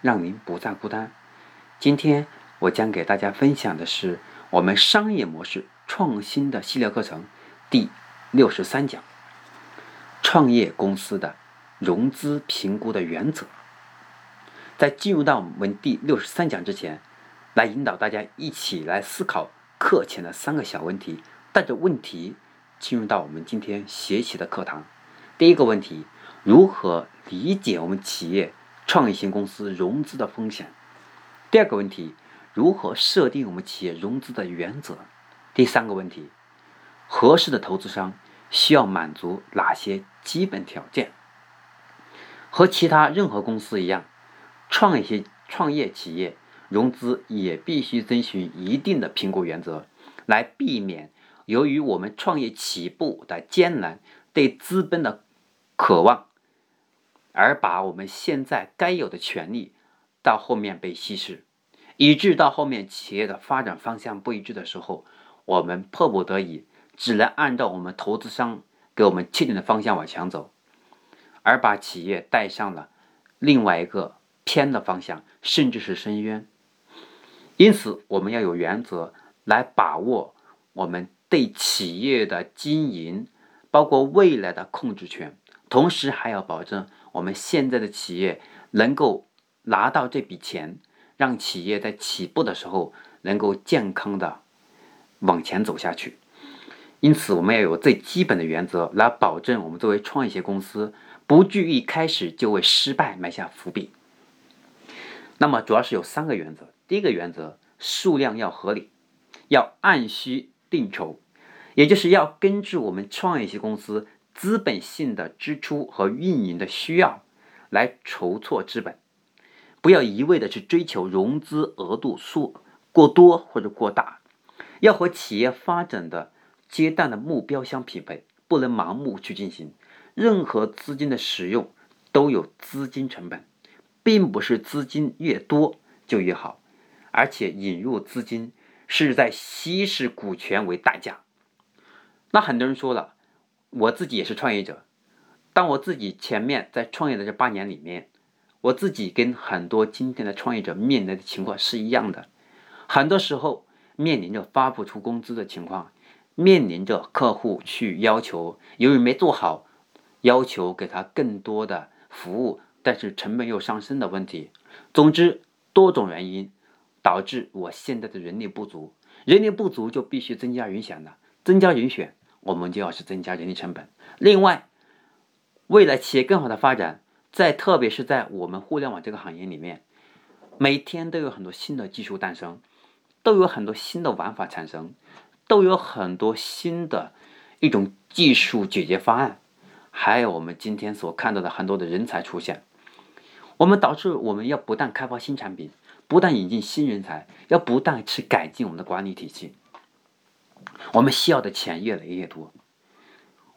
让您不再孤单。今天我将给大家分享的是我们商业模式创新的系列课程第六十三讲：创业公司的融资评估的原则。在进入到我们第六十三讲之前，来引导大家一起来思考课前的三个小问题，带着问题进入到我们今天学习的课堂。第一个问题：如何理解我们企业？创业型公司融资的风险。第二个问题，如何设定我们企业融资的原则？第三个问题，合适的投资商需要满足哪些基本条件？和其他任何公司一样，创业型创业企业融资也必须遵循一定的评估原则，来避免由于我们创业起步的艰难，对资本的渴望。而把我们现在该有的权利到后面被稀释，以致到后面企业的发展方向不一致的时候，我们迫不得已只能按照我们投资商给我们确定的方向往前走，而把企业带上了另外一个偏的方向，甚至是深渊。因此，我们要有原则来把握我们对企业的经营，包括未来的控制权，同时还要保证。我们现在的企业能够拿到这笔钱，让企业在起步的时候能够健康的往前走下去。因此，我们要有最基本的原则来保证我们作为创业型公司不惧一开始就为失败埋下伏笔。那么，主要是有三个原则。第一个原则，数量要合理，要按需定筹，也就是要根据我们创业型公司。资本性的支出和运营的需要来筹措资本，不要一味的去追求融资额度数过多或者过大，要和企业发展的阶段的目标相匹配，不能盲目去进行。任何资金的使用都有资金成本，并不是资金越多就越好，而且引入资金是在稀释股权为代价。那很多人说了。我自己也是创业者，当我自己前面在创业的这八年里面，我自己跟很多今天的创业者面临的情况是一样的。很多时候面临着发不出工资的情况，面临着客户去要求，由于没做好，要求给他更多的服务，但是成本又上升的问题。总之，多种原因导致我现在的人力不足，人力不足就必须增加人选了，增加人选。我们就要去增加人力成本。另外，为了企业更好的发展，在特别是在我们互联网这个行业里面，每天都有很多新的技术诞生，都有很多新的玩法产生，都有很多新的一种技术解决方案，还有我们今天所看到的很多的人才出现。我们导致我们要不断开发新产品，不断引进新人才，要不断去改进我们的管理体系。我们需要的钱越来越多，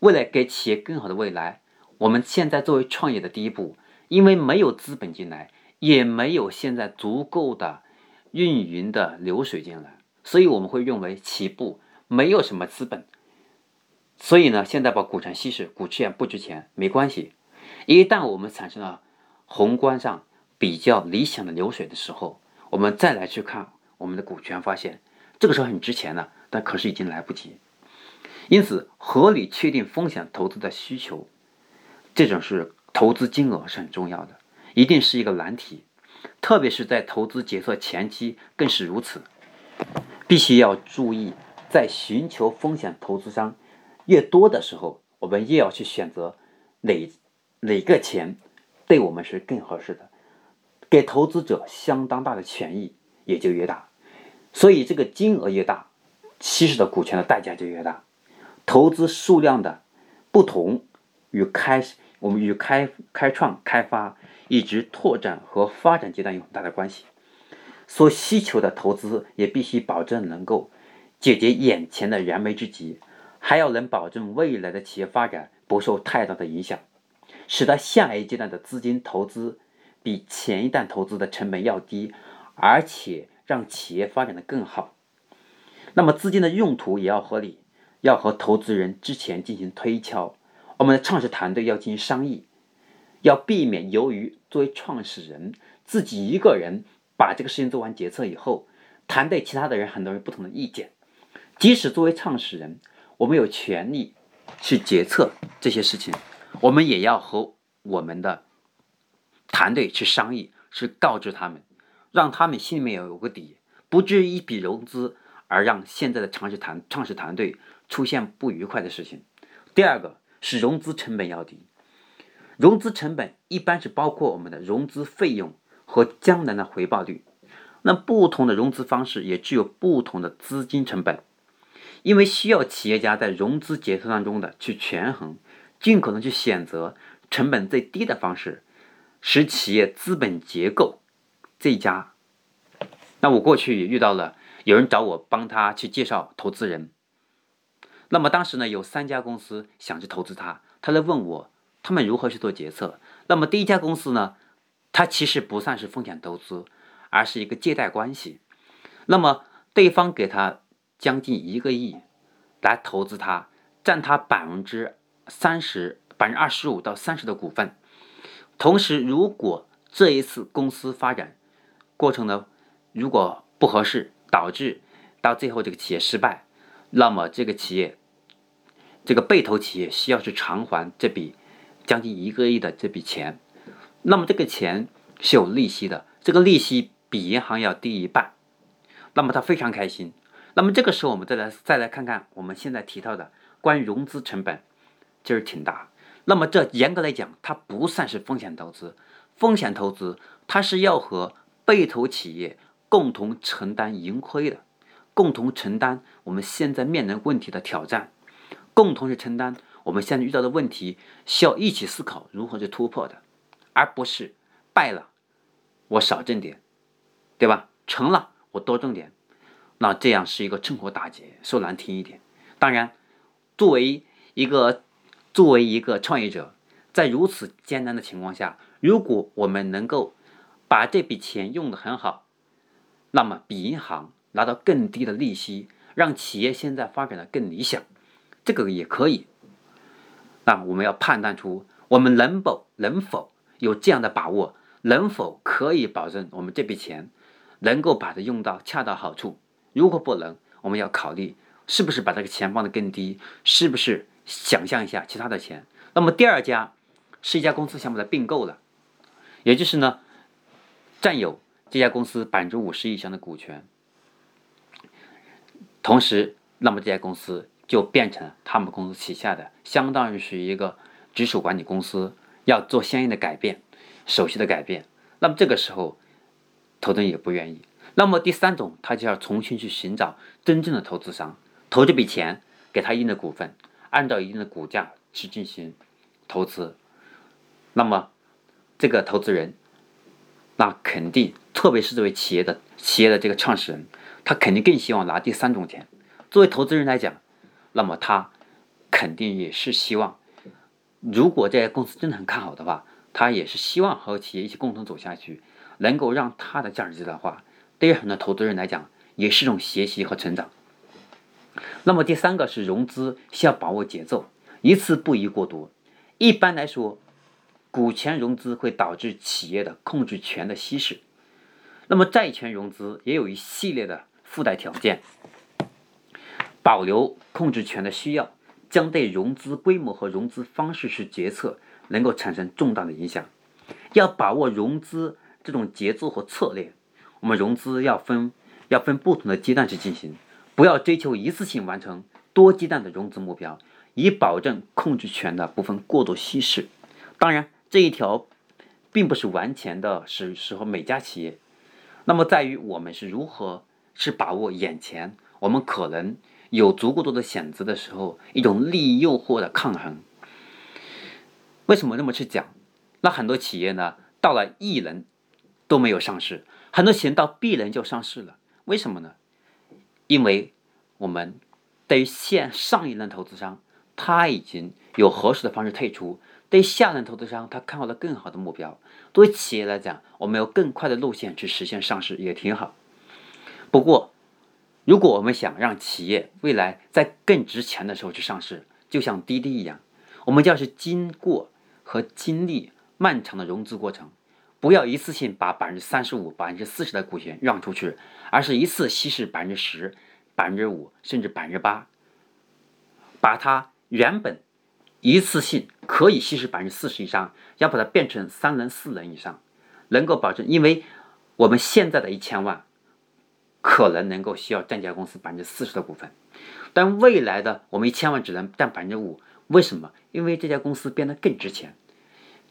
为了给企业更好的未来，我们现在作为创业的第一步，因为没有资本进来，也没有现在足够的运营的流水进来，所以我们会认为起步没有什么资本，所以呢，现在把股权稀释，股权不值钱，没关系。一旦我们产生了宏观上比较理想的流水的时候，我们再来去看我们的股权，发现这个时候很值钱了。但可是已经来不及，因此合理确定风险投资的需求，这种是投资金额是很重要的，一定是一个难题，特别是在投资决策前期更是如此，必须要注意，在寻求风险投资商越多的时候，我们越要去选择哪哪个钱对我们是更合适的，给投资者相当大的权益也就越大，所以这个金额越大。稀释的股权的代价就越大，投资数量的不同与开我们与开开创、开发以及拓展和发展阶段有很大的关系。所需求的投资也必须保证能够解决眼前的燃眉之急，还要能保证未来的企业发展不受太大的影响，使得下一阶段的资金投资比前一段投资的成本要低，而且让企业发展的更好。那么资金的用途也要合理，要和投资人之前进行推敲。我们的创始团队要进行商议，要避免由于作为创始人自己一个人。把这个事情做完决策以后，团队其他的人很多人不同的意见，即使作为创始人，我们有权利去决策这些事情，我们也要和我们的团队去商议，去告知他们，让他们心里面有个底，不至于一笔融资而让现在的创始团创始团队出现不愉快的事情。第二个是融资成本要低，融资成本一般是包括我们的融资费用。和将来的回报率，那不同的融资方式也具有不同的资金成本，因为需要企业家在融资决策当中的去权衡，尽可能去选择成本最低的方式，使企业资本结构最佳。那我过去也遇到了有人找我帮他去介绍投资人，那么当时呢有三家公司想去投资他，他来问我他们如何去做决策。那么第一家公司呢？它其实不算是风险投资，而是一个借贷关系。那么对方给他将近一个亿来投资他，占他百分之三十、百分之二十五到三十的股份。同时，如果这一次公司发展过程呢，如果不合适，导致到最后这个企业失败，那么这个企业这个被投企业需要去偿还这笔将近一个亿的这笔钱。那么这个钱是有利息的，这个利息比银行要低一半，那么他非常开心。那么这个时候我们再来再来看看我们现在提到的关于融资成本，就是挺大。那么这严格来讲，它不算是风险投资。风险投资它是要和被投企业共同承担盈亏的，共同承担我们现在面临问题的挑战，共同去承担我们现在遇到的问题，需要一起思考如何去突破的。而不是败了，我少挣点，对吧？成了，我多挣点，那这样是一个趁火打劫。说难听一点，当然，作为一个作为一个创业者，在如此艰难的情况下，如果我们能够把这笔钱用的很好，那么比银行拿到更低的利息，让企业现在发展的更理想，这个也可以。那我们要判断出我们能否能否。有这样的把握，能否可以保证我们这笔钱能够把它用到恰到好处？如果不能，我们要考虑是不是把这个钱放得更低，是不是想象一下其他的钱？那么第二家是一家公司想把它并购了，也就是呢占有这家公司百分之五十以上的股权，同时，那么这家公司就变成他们公司旗下的，相当于是一个直属管理公司。要做相应的改变，手续的改变，那么这个时候，投资人也不愿意。那么第三种，他就要重新去寻找真正的投资商，投这笔钱，给他一定的股份，按照一定的股价去进行投资。那么这个投资人，那肯定，特别是作为企业的企业的这个创始人，他肯定更希望拿第三种钱。作为投资人来讲，那么他肯定也是希望。如果这家公司真的很看好的话，他也是希望和企业一起共同走下去，能够让他的价值最大化。对于很多投资人来讲，也是一种学习和成长。那么第三个是融资需要把握节奏，一次不宜过多。一般来说，股权融资会导致企业的控制权的稀释。那么债权融资也有一系列的附带条件，保留控制权的需要。将对融资规模和融资方式是决策能够产生重大的影响。要把握融资这种节奏和策略，我们融资要分要分不同的阶段去进行，不要追求一次性完成多阶段的融资目标，以保证控制权的部分过度稀释。当然，这一条并不是完全的是适合每家企业。那么，在于我们是如何是把握眼前，我们可能。有足够多的选择的时候，一种利益诱惑的抗衡。为什么那么去讲？那很多企业呢，到了 E 轮都没有上市，很多企业到 B 轮就上市了，为什么呢？因为我们对于现上一轮投资商，他已经有合适的方式退出；对下轮投资商，他看到了更好的目标。对于企业来讲，我们有更快的路线去实现上市也挺好。不过，如果我们想让企业未来在更值钱的时候去上市，就像滴滴一样，我们就要是经过和经历漫长的融资过程，不要一次性把百分之三十五、百分之四十的股权让出去，而是一次稀释百分之十、百分之五，甚至百分之八，把它原本一次性可以稀释百分之四十以上，要把它变成三人、四人以上，能够保证，因为我们现在的一千万。可能能够需要占家公司百分之四十的股份，但未来的我们一千万只能占百分之五，为什么？因为这家公司变得更值钱，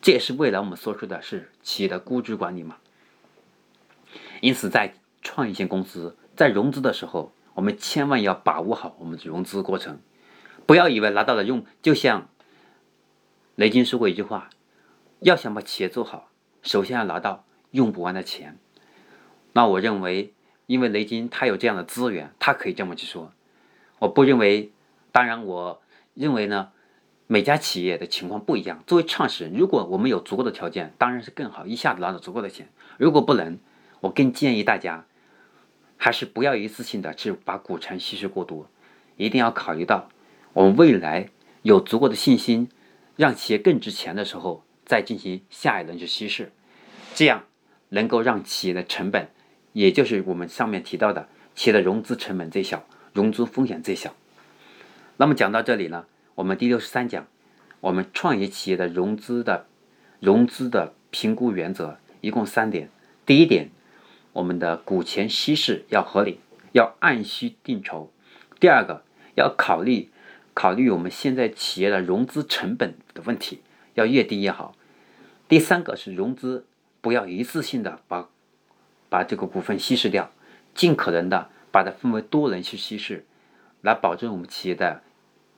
这也是未来我们所说的是企业的估值管理嘛。因此，在创业型公司在融资的时候，我们千万要把握好我们的融资过程，不要以为拿到了用，就像雷军说过一句话：要想把企业做好，首先要拿到用不完的钱。那我认为。因为雷军他有这样的资源，他可以这么去说。我不认为，当然我认为呢，每家企业的情况不一样。作为创始人，如果我们有足够的条件，当然是更好，一下子拿到足够的钱。如果不能，我更建议大家，还是不要一次性的去把股权稀释过多，一定要考虑到我们未来有足够的信心，让企业更值钱的时候，再进行下一轮去稀释，这样能够让企业的成本。也就是我们上面提到的，企业的融资成本最小，融资风险最小。那么讲到这里呢，我们第六十三讲，我们创业企业的融资的融资的评估原则一共三点。第一点，我们的股权稀释要合理，要按需定筹。第二个，要考虑考虑我们现在企业的融资成本的问题，要越低越好。第三个是融资不要一次性的把。把这个股份稀释掉，尽可能的把它分为多轮去稀释，来保证我们企业的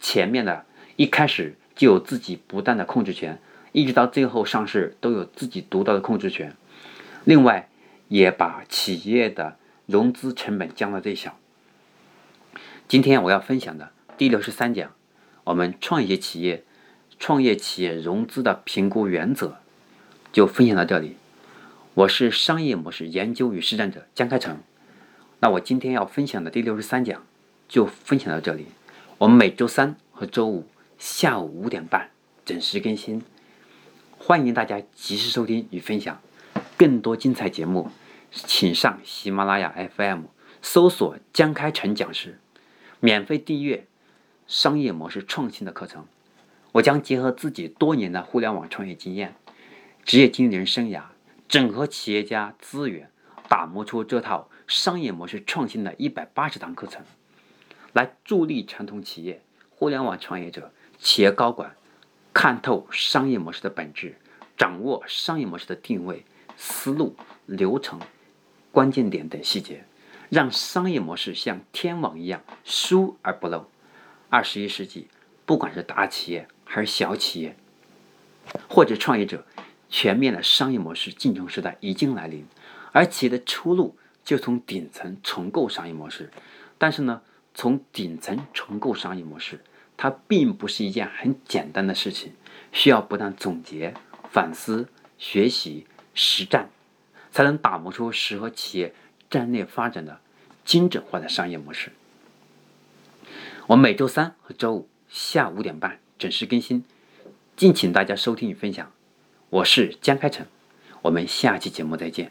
前面的一开始就有自己不断的控制权，一直到最后上市都有自己独到的控制权。另外，也把企业的融资成本降到最小。今天我要分享的第六十三讲，我们创业企业创业企业融资的评估原则就分享到这里。我是商业模式研究与实战者江开成，那我今天要分享的第六十三讲就分享到这里。我们每周三和周五下午五点半准时更新，欢迎大家及时收听与分享。更多精彩节目，请上喜马拉雅 FM 搜索江开成讲师，免费订阅商业模式创新的课程。我将结合自己多年的互联网创业经验、职业经理人生涯。整合企业家资源，打磨出这套商业模式创新的一百八十堂课程，来助力传统企业、互联网创业者、企业高管看透商业模式的本质，掌握商业模式的定位、思路、流程、关键点等细节，让商业模式像天网一样疏而不漏。二十一世纪，不管是大企业还是小企业，或者创业者。全面的商业模式竞争时代已经来临，而企业的出路就从顶层重构商业模式。但是呢，从顶层重构商业模式，它并不是一件很简单的事情，需要不断总结、反思、学习、实战，才能打磨出适合企业战略发展的精准化的商业模式。我每周三和周五下午五点半准时更新，敬请大家收听与分享。我是江开成，我们下期节目再见。